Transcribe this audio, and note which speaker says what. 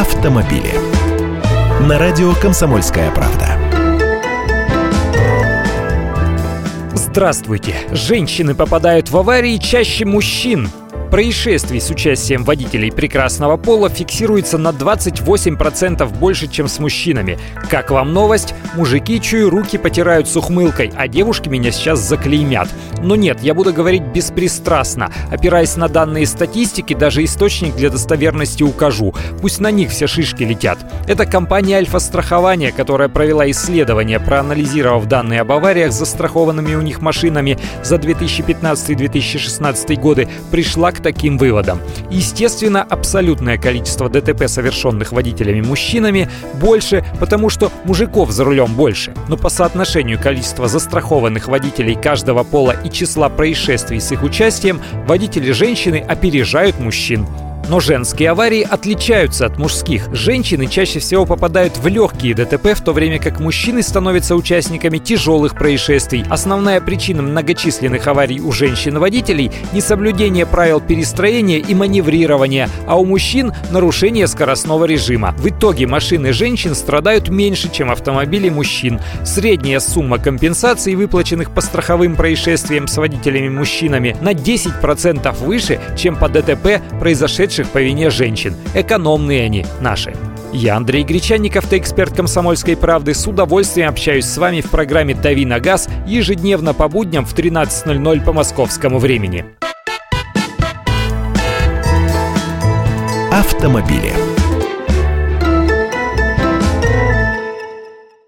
Speaker 1: автомобили. На радио «Комсомольская правда».
Speaker 2: Здравствуйте! Женщины попадают в аварии чаще мужчин. Происшествий с участием водителей прекрасного пола фиксируется на 28% больше, чем с мужчинами. Как вам новость? Мужики, чую, руки потирают с ухмылкой, а девушки меня сейчас заклеймят. Но нет, я буду говорить беспристрастно. Опираясь на данные статистики, даже источник для достоверности укажу. Пусть на них все шишки летят. Это компания Альфа-страхование, которая провела исследование, проанализировав данные об авариях с застрахованными у них машинами за 2015-2016 годы, пришла к таким выводам. Естественно, абсолютное количество ДТП, совершенных водителями мужчинами, больше, потому что мужиков за рулем больше. Но по соотношению количества застрахованных водителей каждого пола и числа происшествий с их участием, водители женщины опережают мужчин. Но женские аварии отличаются от мужских. Женщины чаще всего попадают в легкие ДТП, в то время как мужчины становятся участниками тяжелых происшествий. Основная причина многочисленных аварий у женщин-водителей – несоблюдение правил перестроения и маневрирования, а у мужчин – нарушение скоростного режима. В итоге машины женщин страдают меньше, чем автомобили мужчин. Средняя сумма компенсаций, выплаченных по страховым происшествиям с водителями-мужчинами, на 10% выше, чем по ДТП, произошедших погибших по вине женщин. Экономные они, наши. Я Андрей Гречанников, ты эксперт «Комсомольской правды». С удовольствием общаюсь с вами в программе «Дави на газ» ежедневно по будням в 13.00 по московскому времени.
Speaker 1: Автомобили.